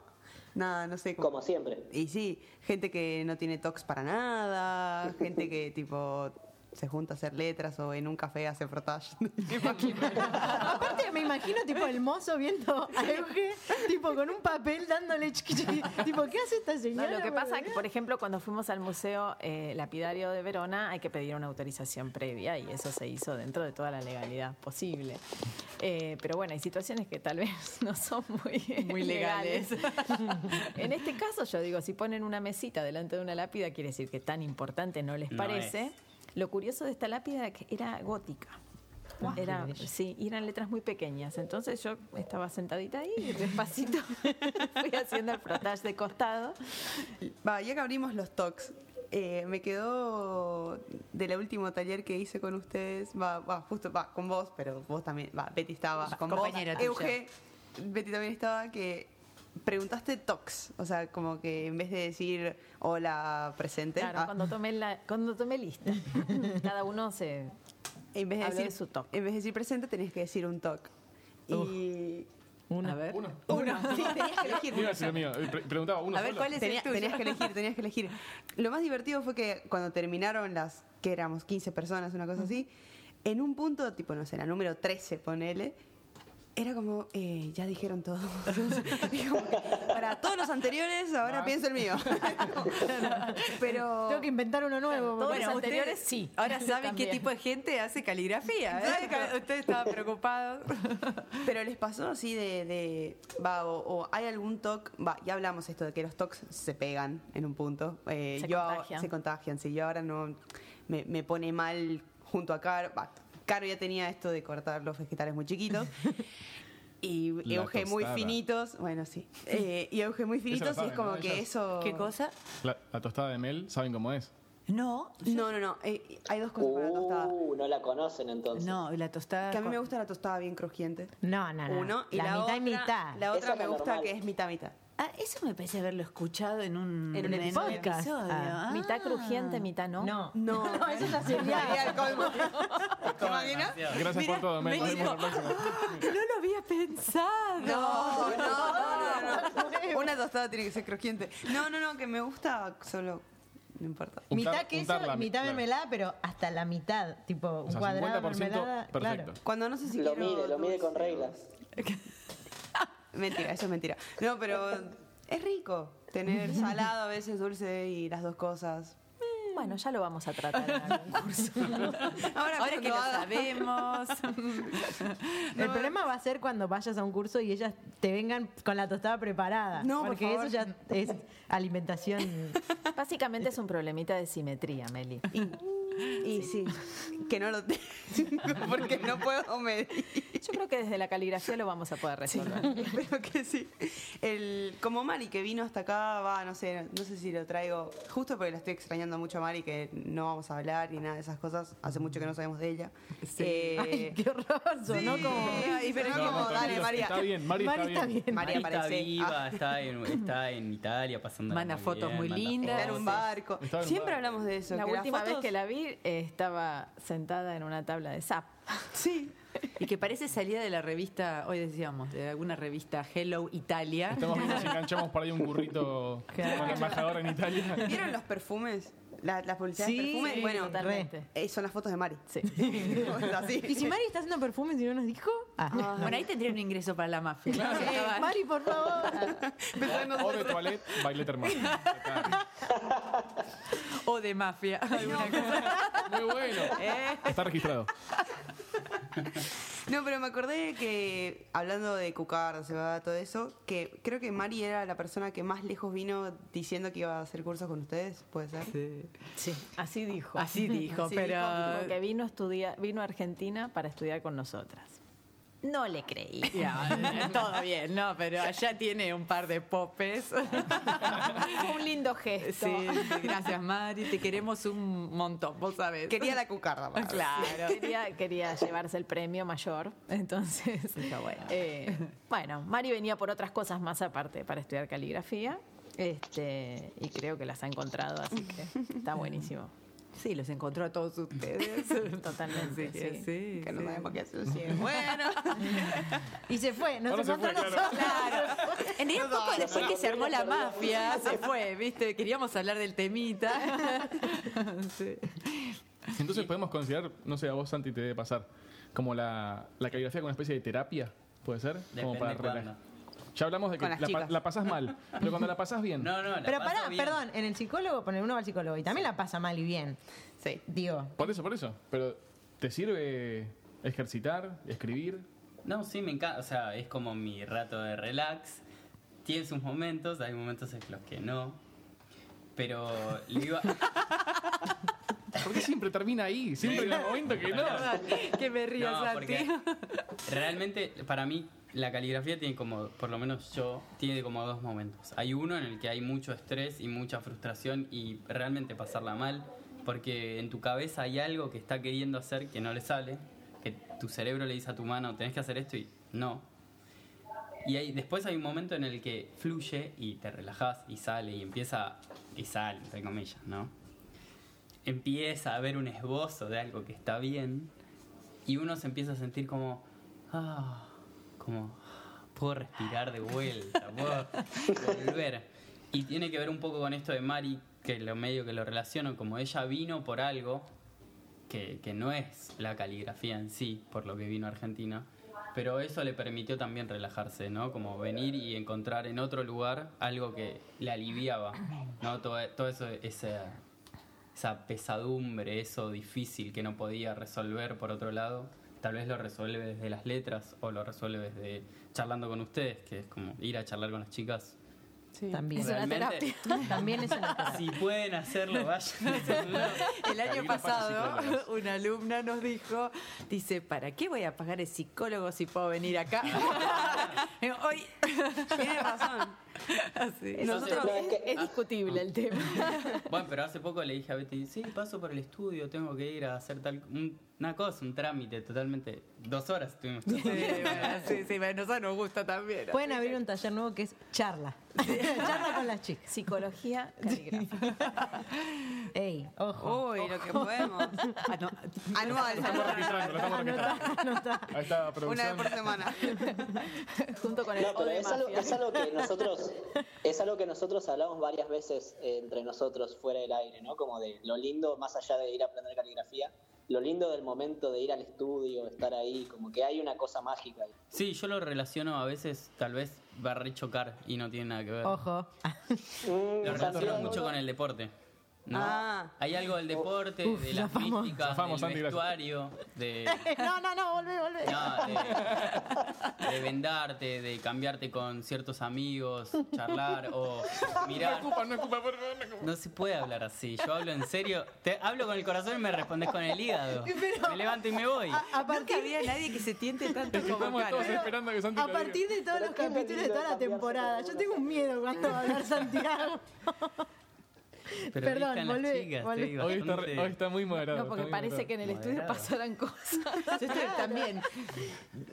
Nada, no sé. Como siempre. Y sí, gente que no tiene tox para nada, gente que tipo se junta a hacer letras o en un café hace frotage. Me imagino. Aparte me imagino tipo el mozo viendo a Euge, tipo con un papel dándole chiqui, tipo, ¿qué hace esta No, señora? lo que pasa es que, por ejemplo, cuando fuimos al Museo eh, Lapidario de Verona, hay que pedir una autorización previa y eso se hizo dentro de toda la legalidad posible. Eh, pero bueno, hay situaciones que tal vez no son muy, Muy legales. en este caso, yo digo, si ponen una mesita delante de una lápida, quiere decir que tan importante no les No parece. es. Lo curioso de esta lápida es que era gótica. Era, sí, y eran letras muy pequeñas. Entonces yo estaba sentadita ahí y despacito fui haciendo el frotage de costado. Va, ya que abrimos los talks, eh, me quedó del último taller que hice con ustedes, va, va, justo, va, con vos, pero vos también, va, Betty estaba con vos, compañera tuya. Euge, Betty también estaba, que preguntaste talks, o sea, como que en vez de decir hola, presente, Claro, ah, cuando tomé la, cuando tomé lista. Cada uno se en vez de decir de su talk. en vez de decir presente tenés que decir un talk. Y A ver. Uno. uno, sí, tenías que elegir. Mío. Preguntaba uno A ver, solo. ¿cuál es Tenía- el tuyo? tenías que elegir, tenías que elegir. Lo más divertido fue que cuando terminaron las, que éramos 15 personas, una cosa así, en un punto, tipo, no sé, la número 13, ponele, era como, eh, ya dijeron todo. Para todos los anteriores, ahora pienso el mío. Pero... Tengo que inventar uno nuevo. Todos los anteriores, sí. Ahora saben qué tipo de gente hace caligrafía. ¿eh? Ustedes estaban preocupados. Pero les pasó así de, de va, o, o hay algún TOC, va, ya hablamos esto de que los TOCs se pegan en un punto. Eh, Se yo, contagian. Se contagian, sí. Yo ahora no, me, me pone mal junto a Caro, va, Caro ya tenía esto de cortar los vegetales muy chiquitos. Y La Euge muy finitos, bueno, sí. Eh, y Euge muy finitos y es como ¿no? que Ellas. eso... ¿Qué cosa? La, la tostada de Mel, ¿saben cómo es? No. No, no, no. eh, hay dos cosas para la tostada. Uh, no la conocen entonces. No, la tostada. Que a mí me gusta la tostada bien crujiente. No, no, no. Uno. Y la, la, mitad otra, y mitad. La Esa otra es me la gusta normal. que es mitad mitad. Ah, eso me parece haberlo escuchado en un, En un podcast. episodio. Ah. Ah. Mitad crujiente, mitad no. No. No. No, eso ya sería. el colmo. ¿Te imaginas? Gracias Mira, por todo, me próxima. No lo había pensado. No, no, no, no, no. Una tostada tiene que ser crujiente. No, no, no, que me gusta solo no importa. Untar- mitad queso, la- mitad claro. mermelada, pero hasta la mitad. Tipo, un O sea, cuadrado de 50% mermelada. perfecto. Claro. Cuando no sé si Lo quiero mide, lo mide con reglas. Mentira, eso es mentira. No, pero es rico tener salado a veces dulce y las dos cosas. Bueno, ya lo vamos a tratar en algún curso. Ahora, Ahora que lo haga- sabemos. El problema va a ser cuando vayas a un curso y ellas te vengan con la tostada preparada. No, por porque eso ya es alimentación. Básicamente es un problemita de simetría, Meli. Y sí, que no lo tengo porque no puedo medir. Yo creo que desde la caligrafía lo vamos a poder resolver. Espero que sí. El, como Mari que vino hasta acá, va, no sé, no sé si lo traigo, justo porque la estoy extrañando mucho a Mari, que no vamos a hablar ni nada de esas cosas. Hace mucho que no sabemos de ella. Eh, Ay, qué horror, sonó sí, como. ay, pero No, como, dale, María. Está bien, Mari, Mari está bien. María María está aparece. viva, Ah. está, en, está en Italia pasando. Manda fotos muy lindas. Está en un barco. Siempre barco. hablamos de eso. La última vez que la vi eh, estaba sentada en una tabla de zap. Sí. Y que parece salida de la revista, hoy decíamos, de alguna revista Hello Italia. Estamos viendo si enganchamos por ahí un burrito con la embajadora en Italia. ¿Vieron los perfumes? La- Las publicidades de Sí, perfumes. sí, bueno, totalmente. eh, son las fotos de Mari. Sí. ¿Y si Mari está haciendo perfumes y no nos dijo? Ah. Bueno, ahí tendría un ingreso para la mafia. Eh, Estaba- Mari, por favor. O de toilette, baile termal. O de mafia. Muy bueno. Está registrado. No, pero me acordé que, hablando de cucar, cebada, todo eso, que creo que Mari era la persona que más lejos vino diciendo que iba a hacer cursos con ustedes, ¿puede ser? Sí. Sí, así dijo. Así dijo, Así pero. dijo, porque vino a estudiar, vino a Argentina para estudiar con nosotras. No le creí. Todo bien, no, pero allá tiene un par de popes. Un lindo gesto. Sí, gracias Mari, te queremos un montón, vos sabés. Quería la cucarda. Mari. Claro. Quería, quería llevarse el premio mayor, entonces. Está bueno. eh, bueno, Mari venía por otras cosas más aparte para estudiar caligrafía. Este, y creo que las ha encontrado, así que está buenísimo. Sí, los encontró a todos ustedes. Totalmente, que sí. sí, Que no sí. sabemos qué hacer. Sí, bueno. Y se fue, no Ahora fue, encontró claro. Claro. En realidad, un poco después que se armó la mafia, se fue, ¿viste? Queríamos hablar del temita. Sí. Entonces podemos considerar, no sé, a vos Santi te debe pasar, como la, la caligrafía como una especie de terapia, ¿puede ser? como para relajar. Ya hablamos de que la, pa- chicas. la pasás mal, pero cuando la pasás bien. No, no, la Pero pará, bien. perdón, en el psicólogo, poner uno va al psicólogo y también la pasa mal y bien. Sí. Digo, Por eso, por eso. Pero ¿te sirve ejercitar, escribir? No, sí, me encanta. O sea, es como mi rato de relax. Tiene sus momentos, hay momentos en los que no. Pero le iba. ¿Por qué siempre termina ahí? Siempre en el momento que no. Que me río, No, Santi. porque realmente para mí la caligrafía tiene como, por lo menos yo, tiene como dos momentos. Hay uno en el que hay mucho estrés y mucha frustración y realmente pasarla mal, porque en tu cabeza hay algo que está queriendo hacer que no le sale, que tu cerebro le dice a tu mano, tenés que hacer esto y no. Y hay, después hay un momento en el que fluye y te relajas y sale y empieza, y sale, entre comillas, ¿no? Empieza a haber un esbozo de algo que está bien y uno se empieza a sentir como, ah, como, puedo respirar de vuelta, puedo volver. Y tiene que ver un poco con esto de Mari, que lo medio que lo relaciono, como ella vino por algo que, que no es la caligrafía en sí, por lo que vino a Argentina, pero eso le permitió también relajarse, ¿no? Como venir y encontrar en otro lugar algo que le aliviaba, ¿no? Todo, todo eso, esa, esa pesadumbre, eso difícil que no podía resolver por otro lado, tal vez lo resuelve desde las letras o lo resuelve desde charlando con ustedes, que es como ir a charlar con las chicas. también. Es una Realmente, También es una terapia. si pueden hacerlo, vayan. El año pasado, una alumna nos dijo, dice, ¿para qué voy a pagar el psicólogo si puedo venir acá? Hoy, Tienes razón. así. Nosotros- No, es que- Es discutible el tema. Bueno, pero hace poco le dije a Betty, sí, paso por el estudio, tengo que ir a hacer tal un- una cosa, un trámite totalmente. Dos horas estuvimos. Sí, bueno, sí, sí, bueno, nosotros nos gusta también. Pueden abrir un taller nuevo que es charla. charla con las chicas. Psicología caligrafía. Ey, ojo. Uy, lo que podemos. Ah, Anual. Estamos registrando, lo estamos registrando. Ahí está la Una vez por semana. Junto con el No, pero es algo, es algo que nosotros es algo que nosotros hablamos varias veces entre nosotros fuera del aire, ¿no? Como de lo lindo, más allá de ir a aprender caligrafía, lo lindo del momento de ir al estudio, estar ahí, como que hay una cosa mágica. ahí. Sí, yo lo relaciono a veces, tal vez va a rechocar y no tiene nada que ver. Ojo. Mm, Lo relaciono Santiago, mucho con el deporte. ¿No? Ah. Hay algo del deporte, de las zafamos. místicas, Zafamos, del gracias. vestuario, de, no, no, no, volvé, volvé. no, de, de vendarte, de cambiarte con ciertos amigos, charlar o mirar. No ocupa, no ocupa, por favor, no ocupa. No se puede hablar así. Yo hablo en serio. Te hablo con el corazón y me respondes con el hígado. me levanto y me voy. A, a partir había nadie que se tiente tanto como todos esperando que Santi A partir de todos los Pero capítulos de toda la temporada, por yo tengo un miedo cuando va a hablar Santiago. Pero Perdón, las volvé, chicas, Hoy está, bastante- hoy está muy moderado. No, porque parece que en el estudio Moderado. pasaran cosas. Yo estoy también.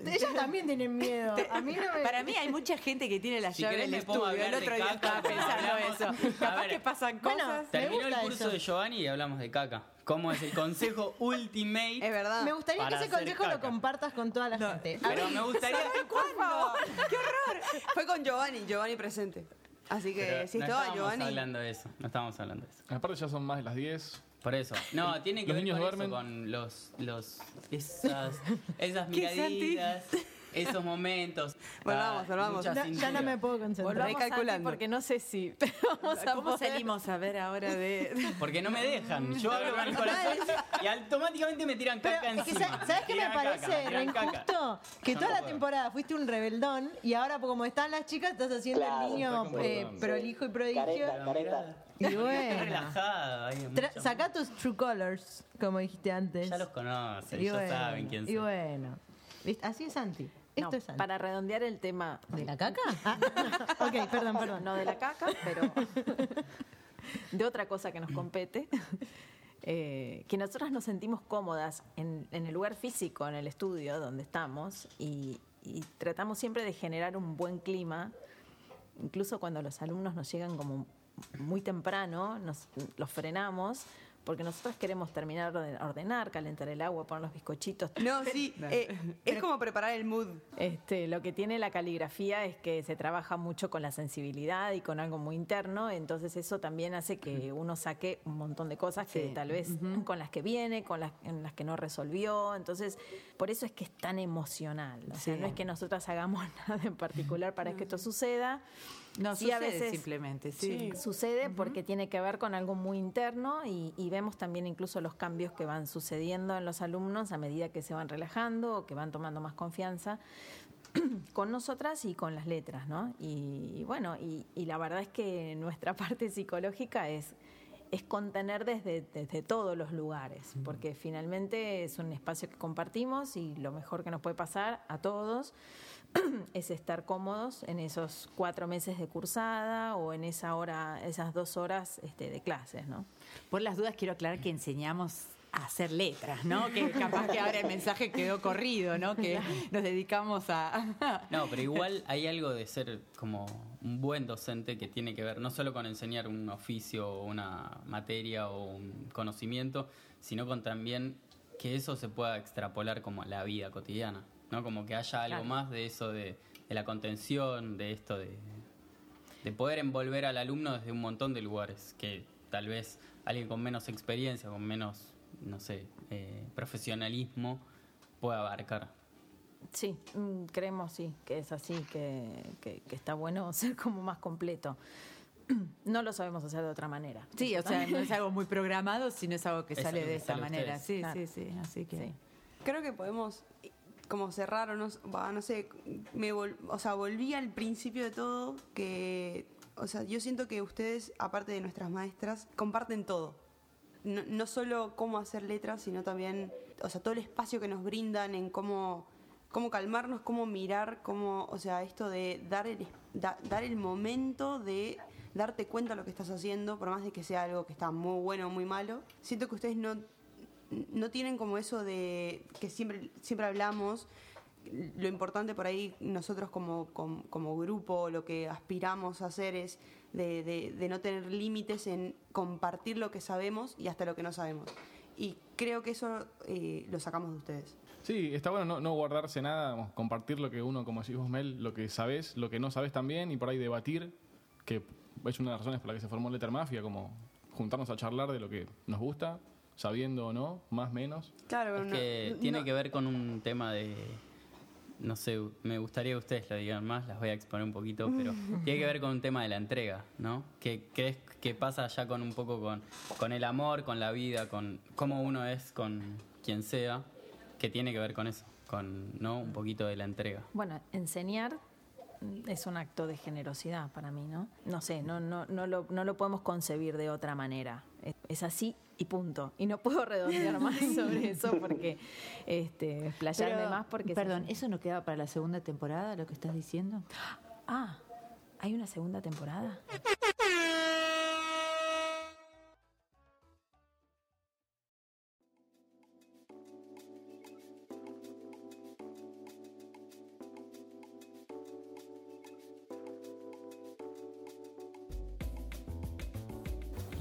Ellas también tienen miedo. A mí no me... Para mí hay mucha gente que tiene la Si llave querés del me pongo a estudio. El otro de día estaba pensando eso. Capaz que pasan bueno, cosas. Me Terminó el curso eso. de Giovanni y hablamos de caca. ¿Cómo es el consejo ultimate? Es verdad. Me gustaría que ese consejo lo compartas con toda la gente. Pero me gustaría. ¿Cuándo? ¡Qué horror! Fue con Giovanni, Giovanni presente. Así que Pero si no estaba estábamos Giovanni. hablando de eso. No estábamos hablando de eso. Aparte ya son más de las 10. Por eso. No, tiene que ¿Los ver niños con duermen? eso, con los, los, esas, esas miraditas, esos momentos. Volvamos, Ah, volvamos. ya, ya no me puedo concentrar. Volvamos Recalculando. Santi, porque no sé si vamos a ¿Cómo poder- salimos a ver ahora de.? Porque no me dejan. Yo hablo con el corazón y automáticamente me tiran Pero caca es que, encima. ¿sabes ¿sabes qué me caca, parece re caca. injusto? Que toda no la puedo. temporada fuiste un rebeldón y ahora como están las chicas estás haciendo Claro, el niño eh, prolijo y prodigio. Careta, careta. Y Está bueno, relajada. sacá tus true colors, como dijiste antes. Ya los conocen, Y ya bueno, saben quién Y soy. bueno, ¿Viste? así es Santi. No, es para redondear el tema ¿De la caca? Ah, ok, perdón, perdón. no de la caca, pero de otra cosa que nos compete. eh, que nosotras nos sentimos cómodas en, en el lugar físico, en el estudio donde estamos, y, y tratamos siempre de generar un buen clima, incluso cuando los alumnos nos llegan como muy temprano, nos, los frenamos, porque nosotros queremos terminar de ordenar, calentar el agua, poner los bizcochitos, No, sí. eh, es como preparar el mood. este, lo que tiene la caligrafía es que se trabaja mucho con la sensibilidad y con algo muy interno, entonces eso también hace que uno saque un montón de cosas que Sí. tal vez con las que viene, con las en las que no resolvió, entonces por eso es que es tan emocional, o sea, Sí. no es que nosotras hagamos nada en particular para que esto suceda, No, Sí, a sucede veces- simplemente, sí. Sucede porque tiene que ver con algo muy interno y, y vemos también incluso los cambios que van sucediendo en los alumnos a medida que se van relajando o que van tomando más confianza con nosotras y con las letras, ¿no? Y, y bueno, y, y la verdad es que nuestra parte psicológica es es contener desde, desde todos los lugares, porque finalmente es un espacio que compartimos y lo mejor que nos puede pasar a todos es estar cómodos en esos cuatro meses de cursada o en esa hora, esas dos horas este, de clases, ¿no? Por las dudas quiero aclarar que enseñamos a hacer letras, ¿no? Que capaz que ahora el mensaje quedó corrido, ¿no? Que nos dedicamos a... No, pero igual hay algo de ser como un buen docente que tiene que ver no solo con enseñar un oficio o una materia o un conocimiento, sino con también que eso se pueda extrapolar como a la vida cotidiana, ¿no? Como que haya algo Claro. más de eso de, de la contención, de esto de, de poder envolver al alumno desde un montón de lugares que tal vez alguien con menos experiencia, con menos, no sé, eh, profesionalismo pueda abarcar. Sí, mm, creemos sí, que es así, que, que- que está bueno ser como más completo. No lo sabemos hacer de otra manera. Sí, o sea, no es algo muy programado, sino es algo que Es sale de esa manera. ustedes. Sí, Claro. sí, sí, así que... Sí. Creo que podemos como cerrar o no, no sé, me vol- o sea, volví al principio de todo que, o sea, yo siento que ustedes, aparte de nuestras maestras, comparten todo. No, solo cómo hacer letras, sino también, o sea, todo el espacio que nos brindan en cómo, cómo calmarnos, cómo mirar, cómo, o sea, esto de dar el, dar el momento de darte cuenta de lo que estás haciendo, por más de que sea algo que está muy bueno o muy malo. Siento que ustedes no, no tienen como eso de que siempre, siempre hablamos, lo importante por ahí nosotros como, como, grupo, lo que aspiramos a hacer es de, no tener límites en compartir lo que sabemos y hasta lo que no sabemos. Y creo que eso eh, lo sacamos de ustedes. Sí, está bueno no, guardarse nada, compartir lo que uno, como decís vos, Mel, lo que sabés, lo que no sabés también, y por ahí debatir, que es una de las razones por las que se formó Letter Mafia, como juntarnos a charlar de lo que nos gusta, sabiendo o no, más menos. Claro, Es no- que no- tiene que ver con un tema de. No sé, me gustaría que ustedes lo digan más, las voy a exponer un poquito, pero tiene que ver con un tema de la entrega, ¿no? Que, que, es, que pasa ya con un poco con, con el amor, con la vida, con cómo uno es con quien sea, que tiene que ver con eso, con ¿no? un poquito de la entrega. Bueno, enseñar es un acto de generosidad para mí, ¿no? No sé, no, no, no, lo, no lo podemos concebir de otra manera. Es así y punto. Y no puedo redondear más sobre eso porque, este, explayarme Pero, más porque... Perdón. ¿eso no queda para la segunda temporada, lo que estás diciendo? Ah, ¿hay una segunda temporada?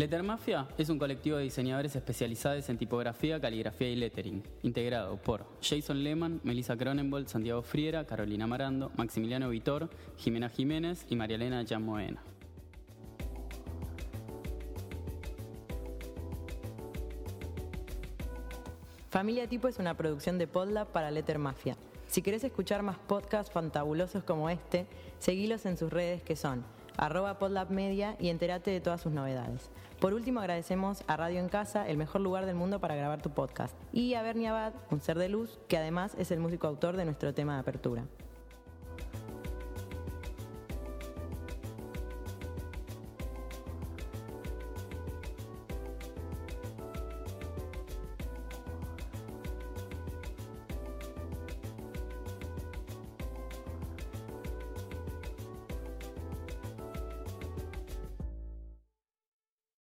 Letter Mafia es un colectivo de diseñadores especializados en tipografía, caligrafía y lettering, integrado por Jason Lehman, Melissa Cronenbold, Santiago Friera, Carolina Marando, Maximiliano Vitor, Jimena Jiménez y María Elena. Familia Tipo es una producción de Podlab para Letter Mafia. Si querés escuchar más podcasts fantabulosos como este, seguilos en sus redes que son arroba Podlab Media y entérate de todas sus novedades. Por último, agradecemos a Radio en Casa, el mejor lugar del mundo para grabar tu podcast, y a Bernie Abad, un ser de luz, que además es el músico autor de nuestro tema de apertura.